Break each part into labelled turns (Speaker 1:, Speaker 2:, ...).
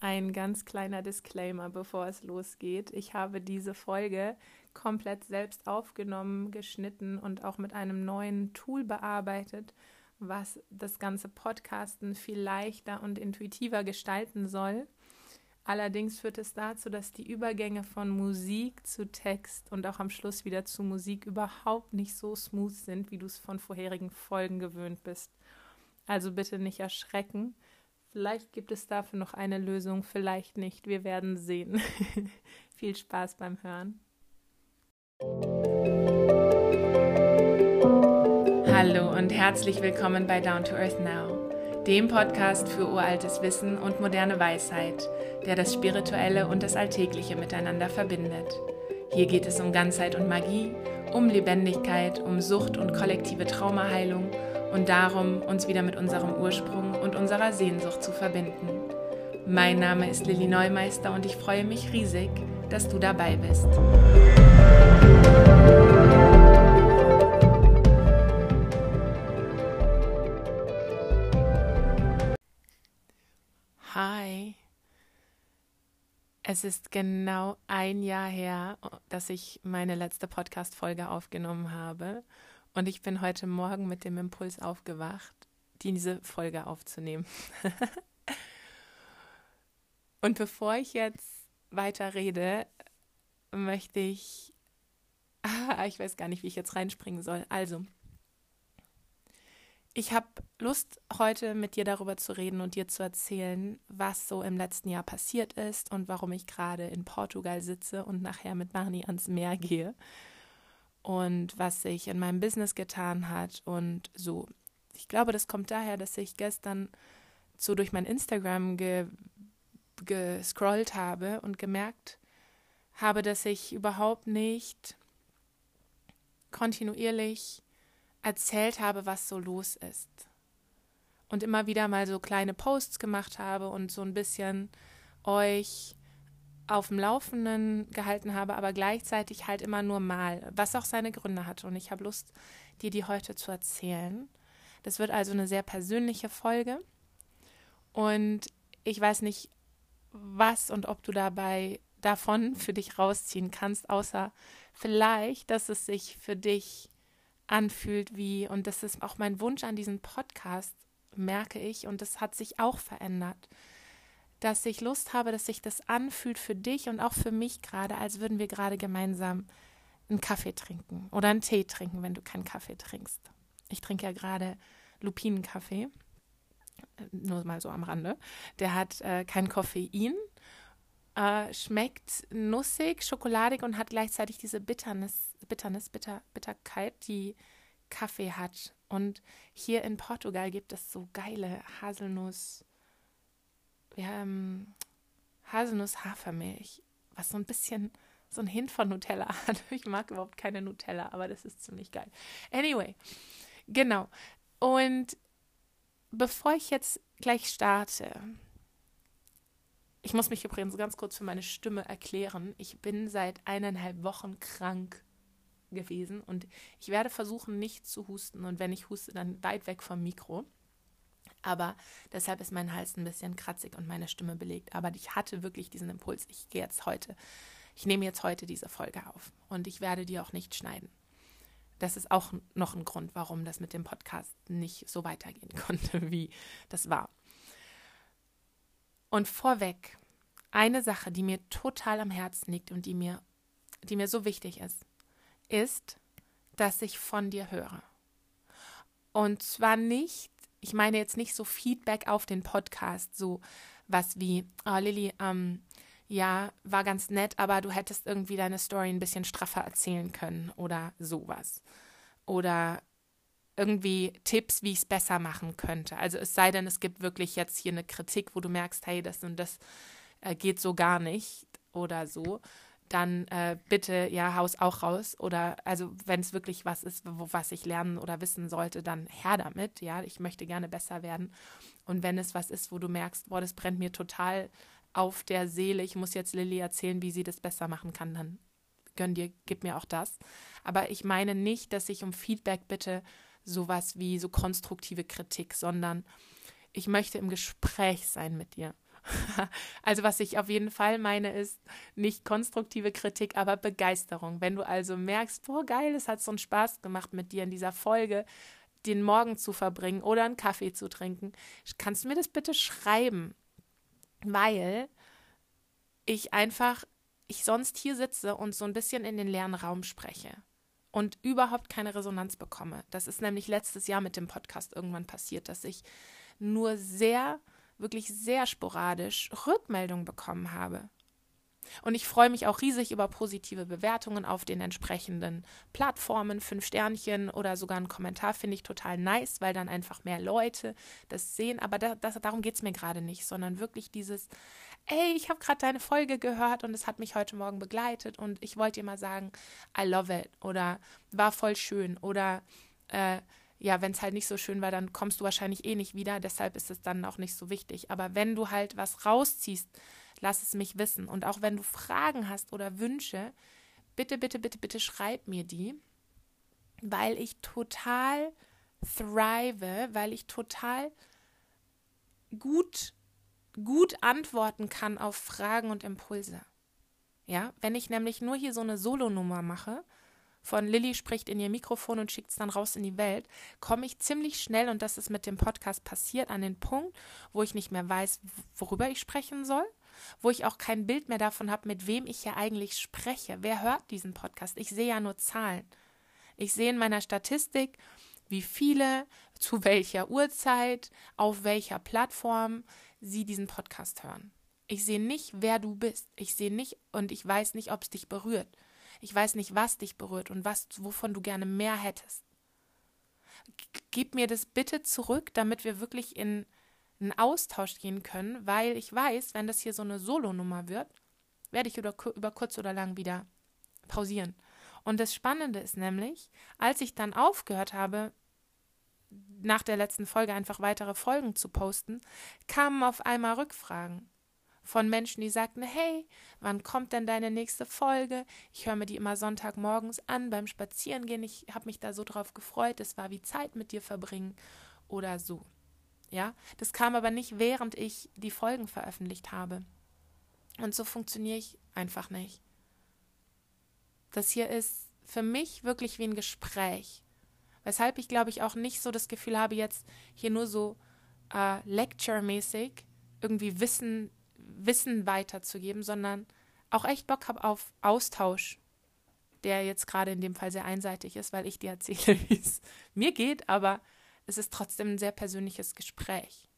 Speaker 1: ein ganz kleiner Disclaimer, bevor es losgeht. Ich habe diese Folge komplett selbst aufgenommen, geschnitten und auch mit einem neuen Tool bearbeitet, was das ganze Podcasten viel leichter und intuitiver gestalten soll. Allerdings führt es dazu, dass die Übergänge von Musik zu Text und auch am Schluss wieder zu Musik überhaupt nicht so smooth sind, wie du es von vorherigen Folgen gewöhnt bist. Also bitte nicht erschrecken. Vielleicht gibt es dafür noch eine Lösung, vielleicht nicht. Wir werden sehen. Viel Spaß beim Hören. Hallo und herzlich willkommen bei Down to Earth Now, dem Podcast für uraltes Wissen und moderne Weisheit, der das Spirituelle und das Alltägliche miteinander verbindet. Hier geht es um Ganzheit und Magie, um Lebendigkeit, um Sucht und kollektive Traumaheilung und darum, uns wieder mit unserem Ursprung und unserer Sehnsucht zu verbinden. Mein Name ist Lilly Neumeister und ich freue mich riesig, dass du dabei bist. Hi. Es ist genau ein Jahr her, dass ich meine letzte Podcast-Folge aufgenommen habe. Und ich bin heute Morgen mit dem Impuls aufgewacht, diese Folge aufzunehmen. Und bevor ich jetzt weiter rede, möchte ich, ah, ich weiß gar nicht, wie ich jetzt reinspringen soll. Also, ich habe Lust, heute mit dir darüber zu reden und dir zu erzählen, was so im letzten Jahr passiert ist und warum ich gerade in Portugal sitze und nachher mit Barney ans Meer gehe und was sich in meinem Business getan hat und so. Ich glaube, das kommt daher, dass ich gestern so durch mein Instagram ge gescrollt habe und gemerkt habe, dass ich überhaupt nicht kontinuierlich erzählt habe, was so los ist. Und immer wieder mal so kleine Posts gemacht habe und so ein bisschen euch auf dem Laufenden gehalten habe, aber gleichzeitig halt immer nur mal, was auch seine Gründe hatte. Und ich habe Lust, dir die heute zu erzählen. Das wird also eine sehr persönliche Folge. Und ich weiß nicht, was und ob du dabei davon für dich rausziehen kannst, außer vielleicht, dass es sich für dich anfühlt wie, und das ist auch mein Wunsch an diesen Podcast, merke ich, und das hat sich auch verändert, dass ich Lust habe, dass sich das anfühlt für dich und auch für mich gerade, als würden wir gerade gemeinsam einen Kaffee trinken oder einen Tee trinken, wenn du keinen Kaffee trinkst. Ich trinke ja gerade Lupinenkaffee, nur mal so am Rande. Der hat äh, kein Koffein, äh, schmeckt nussig, schokoladig und hat gleichzeitig diese Bitternis, Bitternis, Bitter, Bitterkeit, die Kaffee hat. Und hier in Portugal gibt es so geile Haselnuss, wir haben Haselnuss-Hafermilch, was so ein bisschen so ein Hint von Nutella hat. Ich mag überhaupt keine Nutella, aber das ist ziemlich geil. Anyway, genau. Und bevor ich jetzt gleich starte, ich muss mich übrigens ganz kurz für meine Stimme erklären. Ich bin seit eineinhalb Wochen krank gewesen und ich werde versuchen, nicht zu husten. Und wenn ich huste, dann weit weg vom Mikro. Aber deshalb ist mein Hals ein bisschen kratzig und meine Stimme belegt. Aber ich hatte wirklich diesen Impuls. Ich gehe jetzt heute, ich nehme jetzt heute diese Folge auf und ich werde die auch nicht schneiden. Das ist auch noch ein Grund, warum das mit dem Podcast nicht so weitergehen konnte, wie das war. Und vorweg, eine Sache, die mir total am Herzen liegt und die mir, die mir so wichtig ist, ist, dass ich von dir höre. Und zwar nicht ich meine jetzt nicht so Feedback auf den Podcast, so was wie, oh Lilly, ähm, ja, war ganz nett, aber du hättest irgendwie deine Story ein bisschen straffer erzählen können oder sowas. Oder irgendwie Tipps, wie ich es besser machen könnte. Also es sei denn, es gibt wirklich jetzt hier eine Kritik, wo du merkst, hey, das und das äh, geht so gar nicht oder so dann äh, bitte, ja, Haus auch raus. Oder also wenn es wirklich was ist, wo, was ich lernen oder wissen sollte, dann her damit. Ja, ich möchte gerne besser werden. Und wenn es was ist, wo du merkst, boah, das brennt mir total auf der Seele, ich muss jetzt Lilly erzählen, wie sie das besser machen kann, dann gönn dir, gib mir auch das. Aber ich meine nicht, dass ich um Feedback bitte, sowas wie so konstruktive Kritik, sondern ich möchte im Gespräch sein mit dir. also was ich auf jeden Fall meine, ist nicht konstruktive Kritik, aber Begeisterung. Wenn du also merkst, boah, geil, es hat so einen Spaß gemacht mit dir in dieser Folge, den Morgen zu verbringen oder einen Kaffee zu trinken, kannst du mir das bitte schreiben? Weil ich einfach, ich sonst hier sitze und so ein bisschen in den leeren Raum spreche und überhaupt keine Resonanz bekomme. Das ist nämlich letztes Jahr mit dem Podcast irgendwann passiert, dass ich nur sehr wirklich sehr sporadisch Rückmeldungen bekommen habe. Und ich freue mich auch riesig über positive Bewertungen auf den entsprechenden Plattformen. Fünf Sternchen oder sogar einen Kommentar finde ich total nice, weil dann einfach mehr Leute das sehen. Aber da, das, darum geht es mir gerade nicht, sondern wirklich dieses, ey, ich habe gerade deine Folge gehört und es hat mich heute Morgen begleitet und ich wollte dir mal sagen, I love it oder war voll schön oder äh, ja, wenn es halt nicht so schön war, dann kommst du wahrscheinlich eh nicht wieder, deshalb ist es dann auch nicht so wichtig. Aber wenn du halt was rausziehst, lass es mich wissen. Und auch wenn du Fragen hast oder Wünsche, bitte, bitte, bitte, bitte schreib mir die, weil ich total thrive, weil ich total gut, gut antworten kann auf Fragen und Impulse. Ja, wenn ich nämlich nur hier so eine Solonummer mache, von Lilly spricht in ihr Mikrofon und schickt es dann raus in die Welt, komme ich ziemlich schnell, und das ist mit dem Podcast passiert, an den Punkt, wo ich nicht mehr weiß, worüber ich sprechen soll, wo ich auch kein Bild mehr davon habe, mit wem ich hier eigentlich spreche. Wer hört diesen Podcast? Ich sehe ja nur Zahlen. Ich sehe in meiner Statistik, wie viele, zu welcher Uhrzeit, auf welcher Plattform sie diesen Podcast hören. Ich sehe nicht, wer du bist. Ich sehe nicht und ich weiß nicht, ob es dich berührt. Ich weiß nicht, was dich berührt und was, wovon du gerne mehr hättest. Gib mir das bitte zurück, damit wir wirklich in einen Austausch gehen können, weil ich weiß, wenn das hier so eine Solonummer wird, werde ich über, über kurz oder lang wieder pausieren. Und das Spannende ist nämlich, als ich dann aufgehört habe, nach der letzten Folge einfach weitere Folgen zu posten, kamen auf einmal Rückfragen von Menschen, die sagten, hey, wann kommt denn deine nächste Folge? Ich höre mir die immer Sonntagmorgens an beim Spazierengehen. Ich habe mich da so drauf gefreut. Es war wie Zeit mit dir verbringen oder so. Ja, das kam aber nicht, während ich die Folgen veröffentlicht habe. Und so funktioniere ich einfach nicht. Das hier ist für mich wirklich wie ein Gespräch. Weshalb ich, glaube ich, auch nicht so das Gefühl habe, jetzt hier nur so äh, lecture-mäßig irgendwie Wissen Wissen weiterzugeben, sondern auch echt Bock habe auf Austausch, der jetzt gerade in dem Fall sehr einseitig ist, weil ich dir erzähle, wie es mir geht, aber es ist trotzdem ein sehr persönliches Gespräch.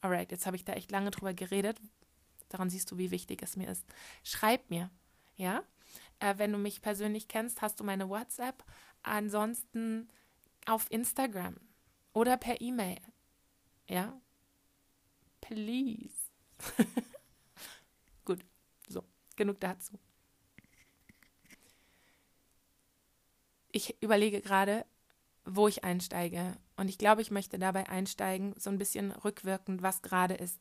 Speaker 1: Alright, jetzt habe ich da echt lange drüber geredet. Daran siehst du, wie wichtig es mir ist. Schreib mir, ja? Äh, wenn du mich persönlich kennst, hast du meine WhatsApp. Ansonsten auf Instagram oder per E-Mail. Ja? Please. Gut, so, genug dazu. Ich überlege gerade, wo ich einsteige. Und ich glaube, ich möchte dabei einsteigen, so ein bisschen rückwirkend, was gerade ist.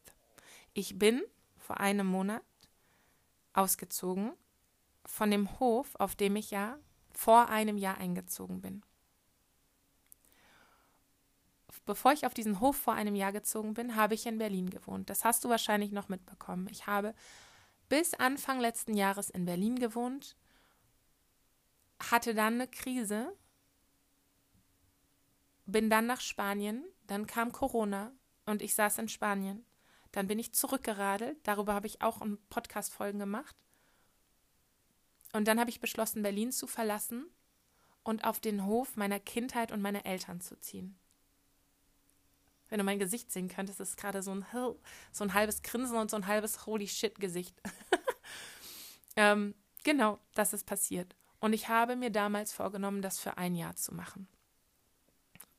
Speaker 1: Ich bin vor einem Monat ausgezogen von dem Hof, auf dem ich ja vor einem Jahr eingezogen bin bevor ich auf diesen Hof vor einem Jahr gezogen bin, habe ich in Berlin gewohnt. Das hast du wahrscheinlich noch mitbekommen. Ich habe bis Anfang letzten Jahres in Berlin gewohnt, hatte dann eine Krise, bin dann nach Spanien, dann kam Corona und ich saß in Spanien. Dann bin ich zurückgeradelt, darüber habe ich auch Podcast-Folgen gemacht. Und dann habe ich beschlossen, Berlin zu verlassen und auf den Hof meiner Kindheit und meiner Eltern zu ziehen wenn du mein Gesicht sehen könntest, ist gerade so ein, so ein halbes Grinsen und so ein halbes Holy shit Gesicht. ähm, genau, das ist passiert. Und ich habe mir damals vorgenommen, das für ein Jahr zu machen.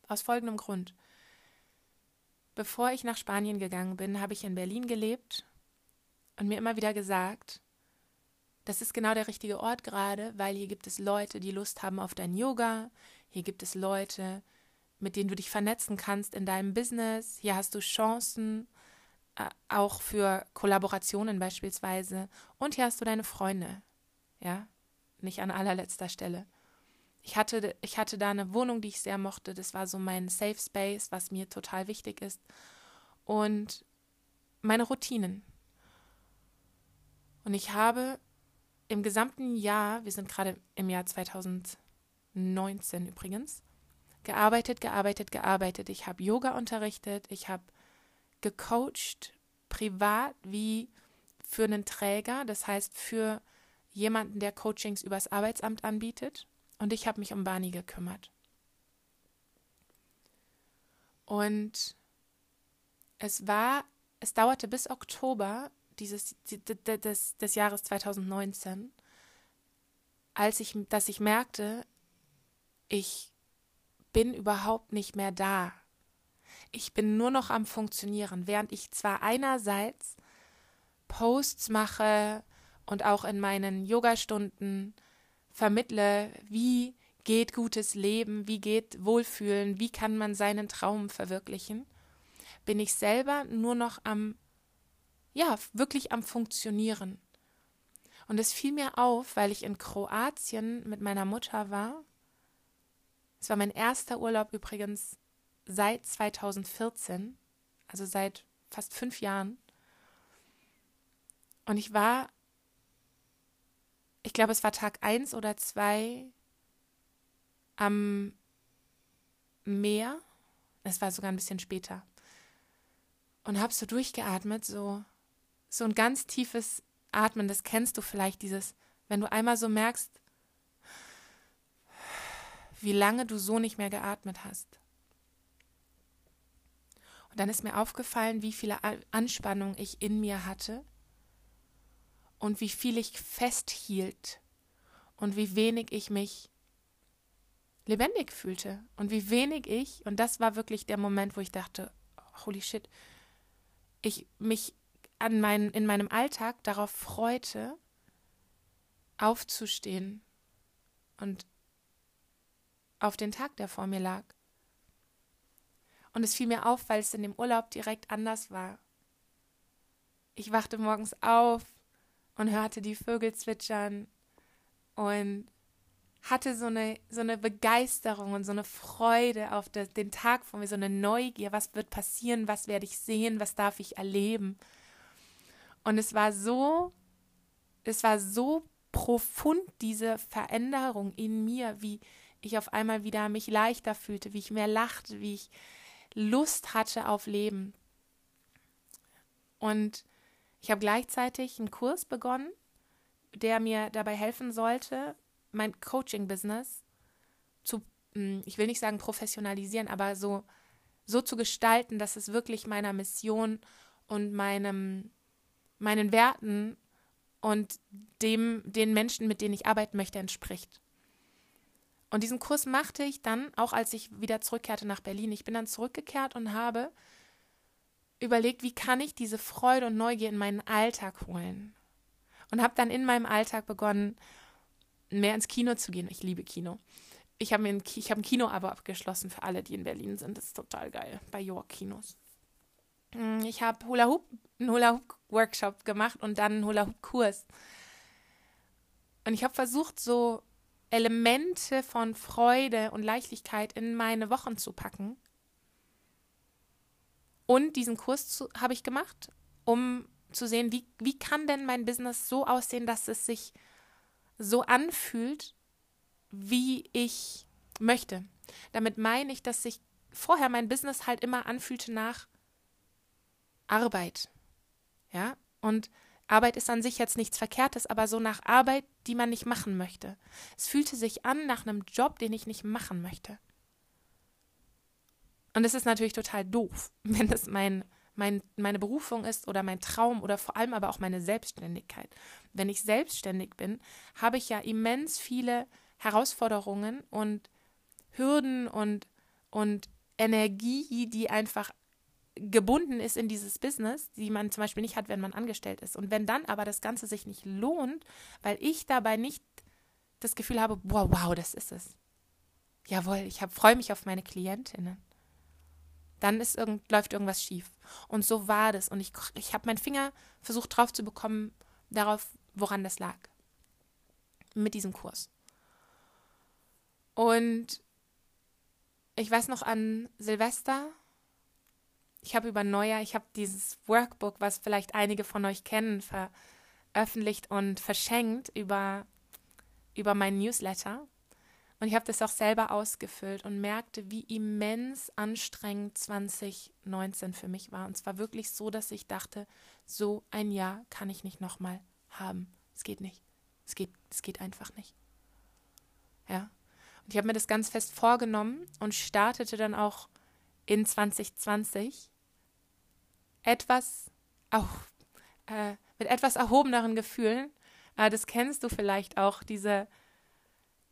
Speaker 1: Aus folgendem Grund. Bevor ich nach Spanien gegangen bin, habe ich in Berlin gelebt und mir immer wieder gesagt, das ist genau der richtige Ort gerade, weil hier gibt es Leute, die Lust haben auf dein Yoga, hier gibt es Leute, mit denen du dich vernetzen kannst in deinem Business. Hier hast du Chancen, äh, auch für Kollaborationen beispielsweise. Und hier hast du deine Freunde. Ja, nicht an allerletzter Stelle. Ich hatte, ich hatte da eine Wohnung, die ich sehr mochte. Das war so mein Safe Space, was mir total wichtig ist. Und meine Routinen. Und ich habe im gesamten Jahr, wir sind gerade im Jahr 2019 übrigens, gearbeitet, gearbeitet, gearbeitet. Ich habe Yoga unterrichtet, ich habe gecoacht, privat wie für einen Träger, das heißt für jemanden, der Coachings übers Arbeitsamt anbietet. Und ich habe mich um Barney gekümmert. Und es war, es dauerte bis Oktober dieses, des, des Jahres 2019, als ich, dass ich merkte, ich bin überhaupt nicht mehr da. Ich bin nur noch am Funktionieren, während ich zwar einerseits Posts mache und auch in meinen Yogastunden vermittle, wie geht gutes Leben, wie geht Wohlfühlen, wie kann man seinen Traum verwirklichen, bin ich selber nur noch am, ja, wirklich am Funktionieren. Und es fiel mir auf, weil ich in Kroatien mit meiner Mutter war. Es war mein erster Urlaub übrigens seit 2014, also seit fast fünf Jahren. Und ich war, ich glaube, es war Tag eins oder zwei am Meer. Es war sogar ein bisschen später. Und habe so durchgeatmet, so, so ein ganz tiefes Atmen. Das kennst du vielleicht, dieses, wenn du einmal so merkst, wie lange du so nicht mehr geatmet hast. Und dann ist mir aufgefallen, wie viele Anspannung ich in mir hatte und wie viel ich festhielt und wie wenig ich mich lebendig fühlte und wie wenig ich, und das war wirklich der Moment, wo ich dachte, holy shit, ich mich an mein, in meinem Alltag darauf freute, aufzustehen und auf den Tag, der vor mir lag. Und es fiel mir auf, weil es in dem Urlaub direkt anders war. Ich wachte morgens auf und hörte die Vögel zwitschern und hatte so eine, so eine Begeisterung und so eine Freude auf den Tag vor mir, so eine Neugier, was wird passieren, was werde ich sehen, was darf ich erleben. Und es war so, es war so profund, diese Veränderung in mir, wie ich auf einmal wieder mich leichter fühlte, wie ich mehr lachte, wie ich Lust hatte auf Leben. Und ich habe gleichzeitig einen Kurs begonnen, der mir dabei helfen sollte, mein Coaching-Business zu, hm, ich will nicht sagen professionalisieren, aber so, so zu gestalten, dass es wirklich meiner Mission und meinem, meinen Werten und dem, den Menschen, mit denen ich arbeiten möchte, entspricht. Und diesen Kurs machte ich dann, auch als ich wieder zurückkehrte nach Berlin. Ich bin dann zurückgekehrt und habe überlegt, wie kann ich diese Freude und Neugier in meinen Alltag holen. Und habe dann in meinem Alltag begonnen, mehr ins Kino zu gehen. Ich liebe Kino. Ich habe ein, hab ein Kino-Abo abgeschlossen für alle, die in Berlin sind. Das ist total geil. Bei York Kinos. Hm, ich habe Hula Hoop, einen Hula Hoop Workshop gemacht und dann einen Hula Hoop Kurs. Und ich habe versucht, so Elemente von Freude und Leichtigkeit in meine Wochen zu packen. Und diesen Kurs habe ich gemacht, um zu sehen, wie, wie kann denn mein Business so aussehen, dass es sich so anfühlt, wie ich möchte. Damit meine ich, dass sich vorher mein Business halt immer anfühlte nach Arbeit. Ja, und Arbeit ist an sich jetzt nichts Verkehrtes, aber so nach Arbeit, die man nicht machen möchte. Es fühlte sich an nach einem Job, den ich nicht machen möchte. Und es ist natürlich total doof, wenn das mein mein, meine Berufung ist oder mein Traum oder vor allem aber auch meine Selbstständigkeit. Wenn ich selbstständig bin, habe ich ja immens viele Herausforderungen und Hürden und, und Energie, die einfach gebunden ist in dieses Business, die man zum Beispiel nicht hat, wenn man angestellt ist. Und wenn dann aber das Ganze sich nicht lohnt, weil ich dabei nicht das Gefühl habe, wow, wow, das ist es. Jawohl, ich freue mich auf meine Klientinnen dann ist irgend, läuft irgendwas schief. Und so war das. Und ich, ich habe meinen Finger versucht drauf zu bekommen, darauf, woran das lag. Mit diesem Kurs. Und ich weiß noch an Silvester, ich habe über Neujahr, ich habe dieses Workbook, was vielleicht einige von euch kennen, veröffentlicht und verschenkt über, über meinen Newsletter. Und ich habe das auch selber ausgefüllt und merkte, wie immens anstrengend 2019 für mich war. Und zwar wirklich so, dass ich dachte, so ein Jahr kann ich nicht nochmal haben. Es geht nicht. Es geht, es geht einfach nicht. Ja. Und ich habe mir das ganz fest vorgenommen und startete dann auch in 2020 etwas auch äh, mit etwas erhobeneren Gefühlen. Äh, das kennst du vielleicht auch, diese,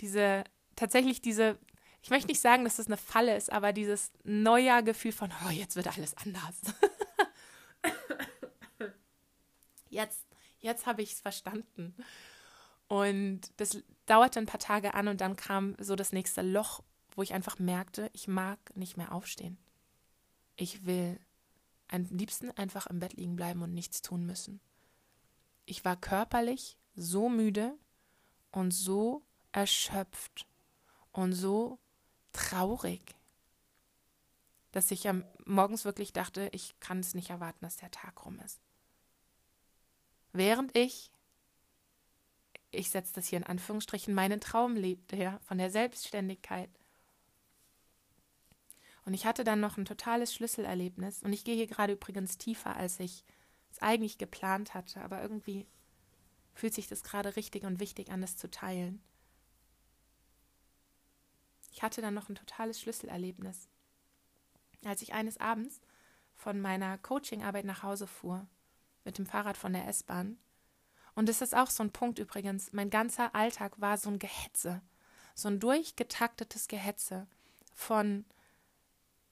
Speaker 1: diese, tatsächlich diese, ich möchte nicht sagen, dass das eine Falle ist, aber dieses Neujahrgefühl von, oh, jetzt wird alles anders. jetzt, jetzt habe ich es verstanden. Und das dauerte ein paar Tage an und dann kam so das nächste Loch, wo ich einfach merkte, ich mag nicht mehr aufstehen. Ich will am liebsten einfach im Bett liegen bleiben und nichts tun müssen. Ich war körperlich so müde und so erschöpft und so traurig, dass ich am morgens wirklich dachte, ich kann es nicht erwarten, dass der Tag rum ist. Während ich, ich setze das hier in Anführungsstrichen, meinen Traum lebte, ja, von der Selbstständigkeit, und ich hatte dann noch ein totales Schlüsselerlebnis. Und ich gehe hier gerade übrigens tiefer, als ich es eigentlich geplant hatte. Aber irgendwie fühlt sich das gerade richtig und wichtig an, das zu teilen. Ich hatte dann noch ein totales Schlüsselerlebnis. Als ich eines Abends von meiner Coachingarbeit nach Hause fuhr, mit dem Fahrrad von der S-Bahn. Und das ist auch so ein Punkt übrigens. Mein ganzer Alltag war so ein Gehetze, so ein durchgetaktetes Gehetze von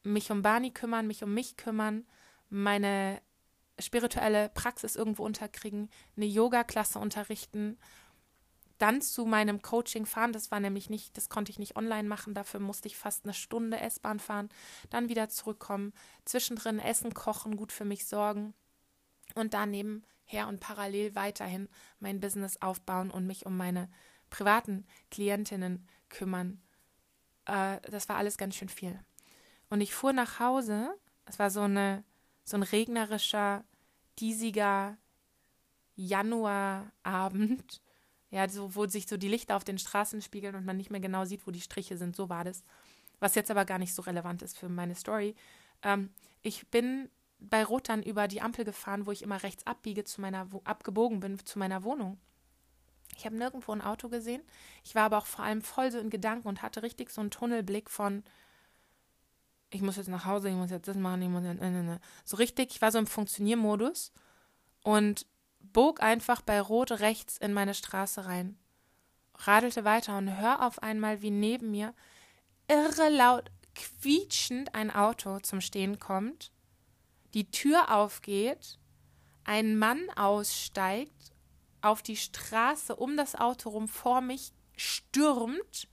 Speaker 1: mich um Barney kümmern, mich um mich kümmern, meine spirituelle Praxis irgendwo unterkriegen, eine Yoga-Klasse unterrichten, dann zu meinem Coaching fahren. Das war nämlich nicht, das konnte ich nicht online machen, dafür musste ich fast eine Stunde S-Bahn fahren, dann wieder zurückkommen, zwischendrin Essen kochen, gut für mich sorgen und daneben her und parallel weiterhin mein Business aufbauen und mich um meine privaten Klientinnen kümmern. Äh, das war alles ganz schön viel. Und ich fuhr nach Hause. Es war so, eine, so ein regnerischer, diesiger Januarabend. Ja, so, wo sich so die Lichter auf den Straßen spiegeln und man nicht mehr genau sieht, wo die Striche sind. So war das. Was jetzt aber gar nicht so relevant ist für meine Story. Ähm, ich bin bei Rot dann über die Ampel gefahren, wo ich immer rechts abbiege zu meiner, wo, abgebogen bin zu meiner Wohnung. Ich habe nirgendwo ein Auto gesehen. Ich war aber auch vor allem voll so in Gedanken und hatte richtig so einen Tunnelblick von, ich muss jetzt nach Hause, ich muss jetzt das machen, ich muss jetzt, ne, ne, ne. so richtig, ich war so im Funktioniermodus und bog einfach bei Rot rechts in meine Straße rein, radelte weiter und hör auf einmal, wie neben mir irre laut quietschend ein Auto zum Stehen kommt, die Tür aufgeht, ein Mann aussteigt, auf die Straße um das Auto rum vor mich stürmt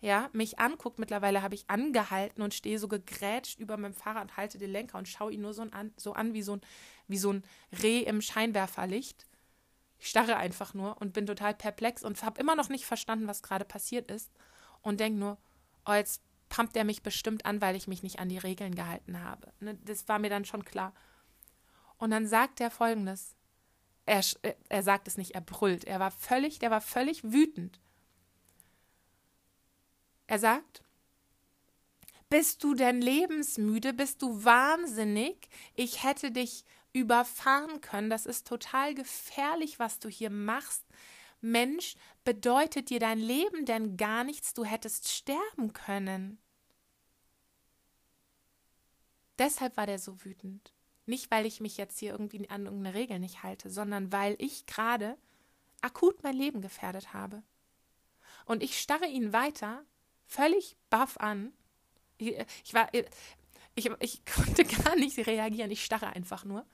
Speaker 1: ja, mich anguckt. Mittlerweile habe ich angehalten und stehe so gegrätscht über meinem Fahrrad und halte den Lenker und schaue ihn nur so an, so an wie so ein, wie so ein Reh im Scheinwerferlicht. Ich starre einfach nur und bin total perplex und habe immer noch nicht verstanden, was gerade passiert ist und denke nur, oh, jetzt pumpt er mich bestimmt an, weil ich mich nicht an die Regeln gehalten habe. Ne, das war mir dann schon klar. Und dann sagt er folgendes. Er, er sagt es nicht, er brüllt. Er war völlig, der war völlig wütend. Er sagt, bist du denn lebensmüde? Bist du wahnsinnig? Ich hätte dich überfahren können. Das ist total gefährlich, was du hier machst. Mensch, bedeutet dir dein Leben denn gar nichts? Du hättest sterben können. Deshalb war der so wütend. Nicht, weil ich mich jetzt hier irgendwie an irgendeine Regel nicht halte, sondern weil ich gerade akut mein Leben gefährdet habe. Und ich starre ihn weiter völlig baff an. Ich, ich war, ich, ich konnte gar nicht reagieren, ich starre einfach nur.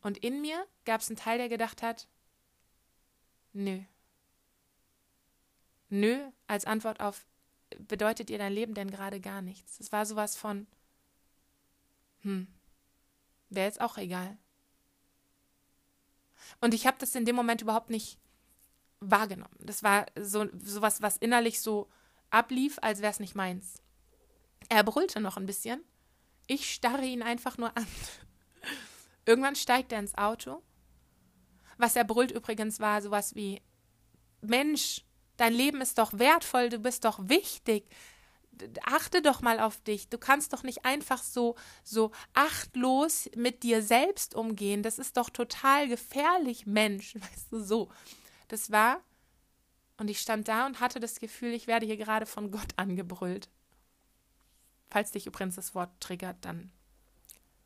Speaker 1: Und in mir gab es einen Teil, der gedacht hat, nö. Nö, als Antwort auf, bedeutet ihr dein Leben denn gerade gar nichts? Es war sowas von, hm, wäre jetzt auch egal. Und ich habe das in dem Moment überhaupt nicht wahrgenommen. Das war so sowas, was innerlich so ablief, als wäre es nicht meins. Er brüllte noch ein bisschen, Ich starre ihn einfach nur an. Irgendwann steigt er ins Auto. Was er brüllt übrigens war sowas wie, Mensch, dein Leben ist doch wertvoll, du bist doch wichtig. Achte doch mal auf dich. Du kannst doch nicht einfach so, so achtlos mit dir selbst umgehen. Das ist doch total gefährlich, Mensch. Weißt du, so. Das war, und ich stand da und hatte das Gefühl, ich werde hier gerade von Gott angebrüllt. Falls dich übrigens das Wort triggert, dann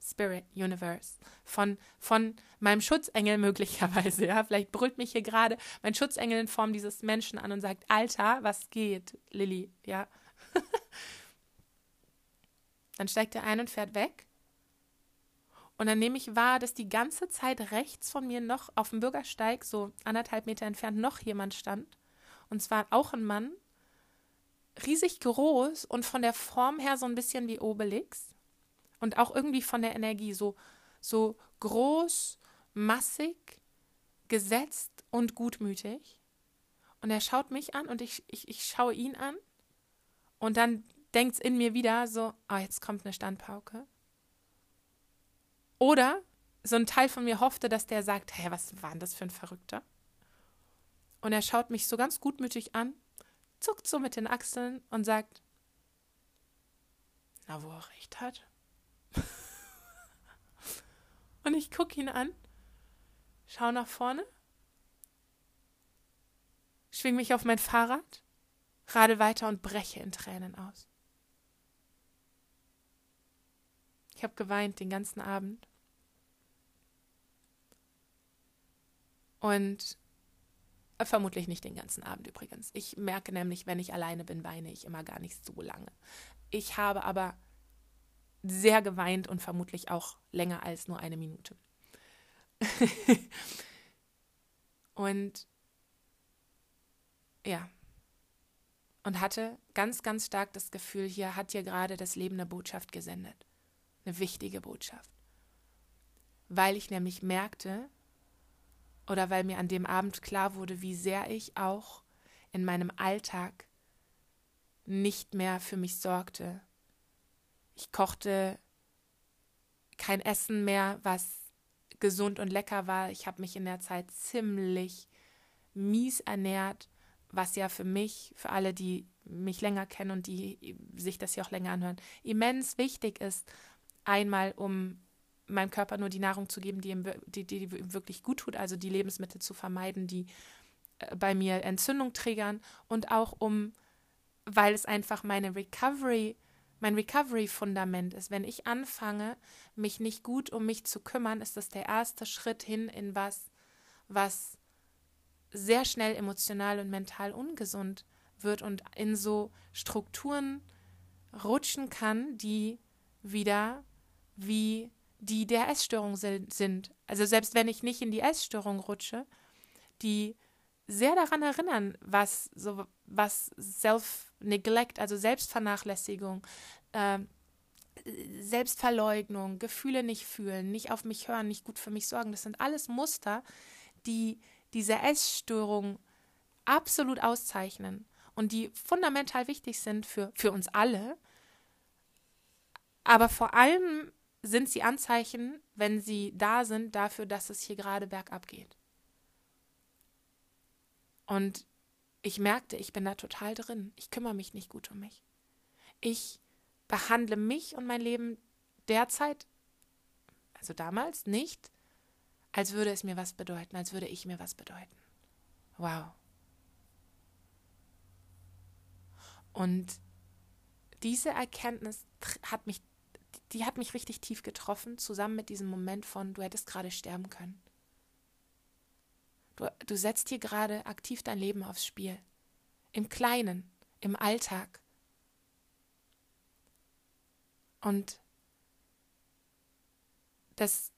Speaker 1: Spirit Universe von, von meinem Schutzengel möglicherweise. Ja, vielleicht brüllt mich hier gerade mein Schutzengel in Form dieses Menschen an und sagt: Alter, was geht, Lilly? Ja. dann steigt er ein und fährt weg. Und dann nehme ich wahr, dass die ganze Zeit rechts von mir noch auf dem Bürgersteig, so anderthalb Meter entfernt, noch jemand stand. Und zwar auch ein Mann, riesig groß und von der Form her so ein bisschen wie Obelix und auch irgendwie von der Energie so so groß, massig, gesetzt und gutmütig. Und er schaut mich an und ich, ich, ich schaue ihn an. Und dann denkt es in mir wieder so, ah, jetzt kommt eine Standpauke. Oder so ein Teil von mir hoffte, dass der sagt, hä, was war denn das für ein Verrückter? Und er schaut mich so ganz gutmütig an zuckt so mit den Achseln und sagt, na, wo er recht hat. und ich gucke ihn an, schaue nach vorne, schwing mich auf mein Fahrrad, rade weiter und breche in Tränen aus. Ich habe geweint den ganzen Abend. Und Vermutlich nicht den ganzen Abend übrigens. Ich merke nämlich, wenn ich alleine bin, weine ich immer gar nicht so lange. Ich habe aber sehr geweint und vermutlich auch länger als nur eine Minute. und ja. Und hatte ganz, ganz stark das Gefühl, hier hat hier gerade das Leben eine Botschaft gesendet. Eine wichtige Botschaft. Weil ich nämlich merkte, oder weil mir an dem Abend klar wurde, wie sehr ich auch in meinem Alltag nicht mehr für mich sorgte. Ich kochte kein Essen mehr, was gesund und lecker war. Ich habe mich in der Zeit ziemlich mies ernährt, was ja für mich, für alle, die mich länger kennen und die sich das ja auch länger anhören, immens wichtig ist. Einmal, um meinem Körper nur die Nahrung zu geben, die ihm, die, die ihm wirklich gut tut, also die Lebensmittel zu vermeiden, die äh, bei mir Entzündung triggern und auch um, weil es einfach meine Recovery, mein Recovery-Fundament ist. Wenn ich anfange, mich nicht gut um mich zu kümmern, ist das der erste Schritt hin in was, was sehr schnell emotional und mental ungesund wird und in so Strukturen rutschen kann, die wieder wie die der Essstörung sind. Also selbst wenn ich nicht in die Essstörung rutsche, die sehr daran erinnern, was so was Self-Neglect, also Selbstvernachlässigung, äh, Selbstverleugnung, Gefühle nicht fühlen, nicht auf mich hören, nicht gut für mich sorgen, das sind alles Muster, die diese Essstörung absolut auszeichnen und die fundamental wichtig sind für, für uns alle, aber vor allem sind sie Anzeichen, wenn sie da sind, dafür, dass es hier gerade bergab geht. Und ich merkte, ich bin da total drin. Ich kümmere mich nicht gut um mich. Ich behandle mich und mein Leben derzeit, also damals, nicht, als würde es mir was bedeuten, als würde ich mir was bedeuten. Wow. Und diese Erkenntnis hat mich die hat mich richtig tief getroffen, zusammen mit diesem Moment von, du hättest gerade sterben können. Du, du setzt hier gerade aktiv dein Leben aufs Spiel. Im Kleinen, im Alltag. Und das,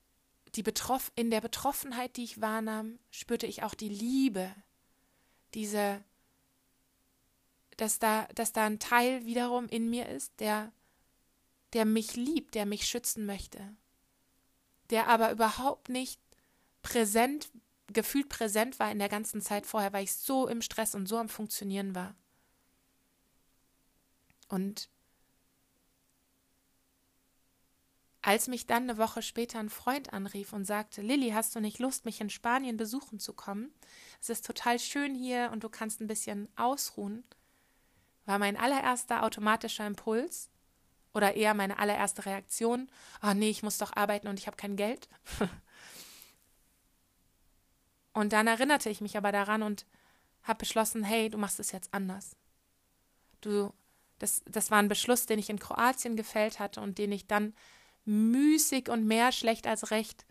Speaker 1: die Betroff in der Betroffenheit, die ich wahrnahm, spürte ich auch die Liebe, diese, dass da, dass da ein Teil wiederum in mir ist, der der mich liebt, der mich schützen möchte, der aber überhaupt nicht präsent, gefühlt präsent war in der ganzen Zeit vorher, weil ich so im Stress und so am Funktionieren war. Und Als mich dann eine Woche später ein Freund anrief und sagte, Lilly, hast du nicht Lust, mich in Spanien besuchen zu kommen? Es ist total schön hier und du kannst ein bisschen ausruhen, war mein allererster automatischer Impuls oder eher meine allererste Reaktion, oh nee, ich muss doch arbeiten und ich habe kein Geld. und dann erinnerte ich mich aber daran und habe beschlossen, hey, du machst es jetzt anders. Du, das, das war ein Beschluss, den ich in Kroatien gefällt hatte und den ich dann müßig und mehr schlecht als recht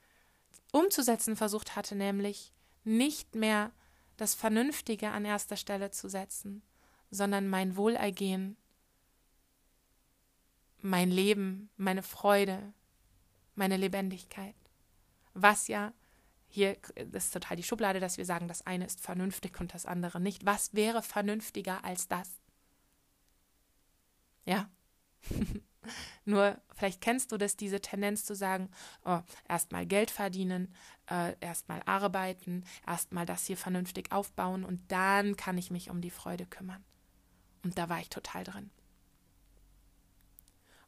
Speaker 1: umzusetzen versucht hatte, nämlich nicht mehr das Vernünftige an erster Stelle zu setzen, sondern mein Wohlergehen, mein Leben, meine Freude, meine Lebendigkeit. Was ja, hier ist total die Schublade, dass wir sagen, das eine ist vernünftig und das andere nicht. Was wäre vernünftiger als das? Ja. Nur vielleicht kennst du das, diese Tendenz zu sagen, oh, erstmal Geld verdienen, äh, erstmal arbeiten, erstmal das hier vernünftig aufbauen und dann kann ich mich um die Freude kümmern. Und da war ich total drin.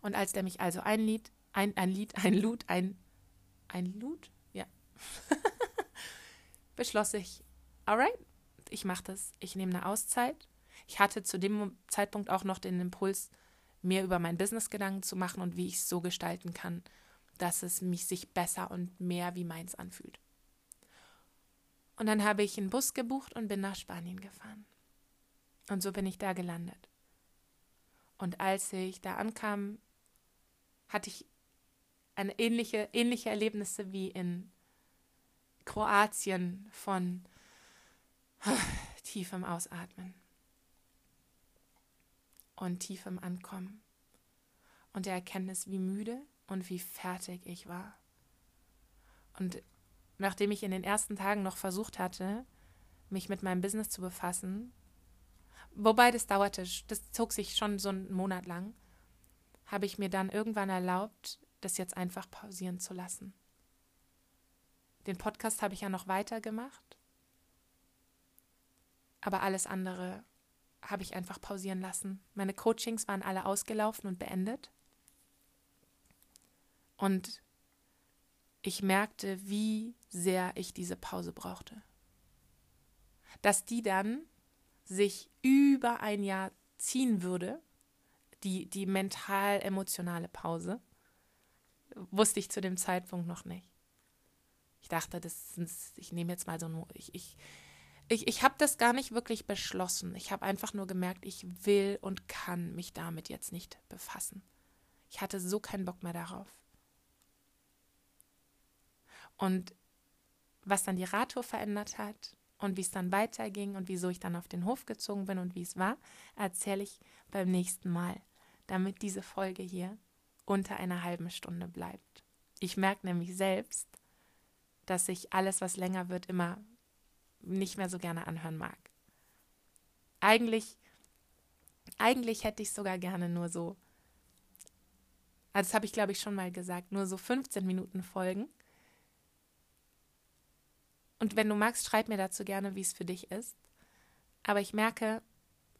Speaker 1: Und als der mich also einlied, ein, ein Lied, ein Lud, ein, ein Lud, ja, beschloss ich, alright, ich mache das, ich nehme eine Auszeit. Ich hatte zu dem Zeitpunkt auch noch den Impuls, mir über mein Business Gedanken zu machen und wie ich es so gestalten kann, dass es mich sich besser und mehr wie meins anfühlt. Und dann habe ich einen Bus gebucht und bin nach Spanien gefahren. Und so bin ich da gelandet. Und als ich da ankam, hatte ich eine ähnliche, ähnliche Erlebnisse wie in Kroatien von tiefem Ausatmen und tiefem Ankommen und der Erkenntnis, wie müde und wie fertig ich war. Und nachdem ich in den ersten Tagen noch versucht hatte, mich mit meinem Business zu befassen, wobei das dauerte, das zog sich schon so einen Monat lang, habe ich mir dann irgendwann erlaubt, das jetzt einfach pausieren zu lassen. Den Podcast habe ich ja noch weitergemacht, aber alles andere habe ich einfach pausieren lassen. Meine Coachings waren alle ausgelaufen und beendet. Und ich merkte, wie sehr ich diese Pause brauchte. Dass die dann sich über ein Jahr ziehen würde, die, die mental-emotionale Pause, wusste ich zu dem Zeitpunkt noch nicht. Ich dachte, das sind, ich nehme jetzt mal so ein, ich, ich, ich, ich habe das gar nicht wirklich beschlossen. Ich habe einfach nur gemerkt, ich will und kann mich damit jetzt nicht befassen. Ich hatte so keinen Bock mehr darauf. Und was dann die Radtour verändert hat und wie es dann weiterging und wieso ich dann auf den Hof gezogen bin und wie es war, erzähle ich beim nächsten Mal, damit diese Folge hier unter einer halben Stunde bleibt. Ich merke nämlich selbst, dass ich alles, was länger wird, immer nicht mehr so gerne anhören mag. Eigentlich, eigentlich hätte ich sogar gerne nur so, also das habe ich glaube ich schon mal gesagt, nur so 15 Minuten Folgen. Und wenn du magst, schreib mir dazu gerne, wie es für dich ist. Aber ich merke,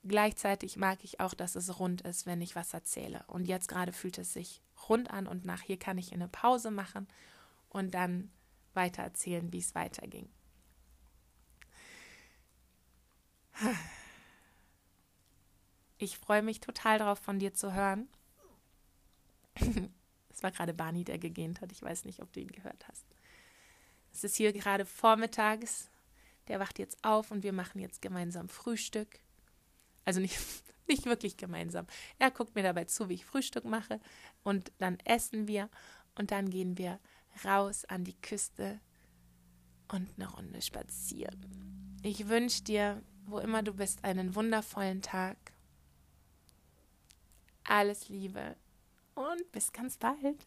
Speaker 1: gleichzeitig mag ich auch, dass es rund ist, wenn ich was erzähle. Und jetzt gerade fühlt es sich rund an und nach hier kann ich eine Pause machen und dann weiter erzählen, wie es weiterging. Ich freue mich total darauf, von dir zu hören. Es war gerade Barney, der gegähnt hat. Ich weiß nicht, ob du ihn gehört hast. Es ist hier gerade vormittags. Der wacht jetzt auf und wir machen jetzt gemeinsam Frühstück. Also nicht, nicht wirklich gemeinsam. Er guckt mir dabei zu, wie ich Frühstück mache. Und dann essen wir. Und dann gehen wir raus an die Küste und eine Runde spazieren. Ich wünsche dir wo immer du bist, einen wundervollen Tag. Alles Liebe und bis ganz bald.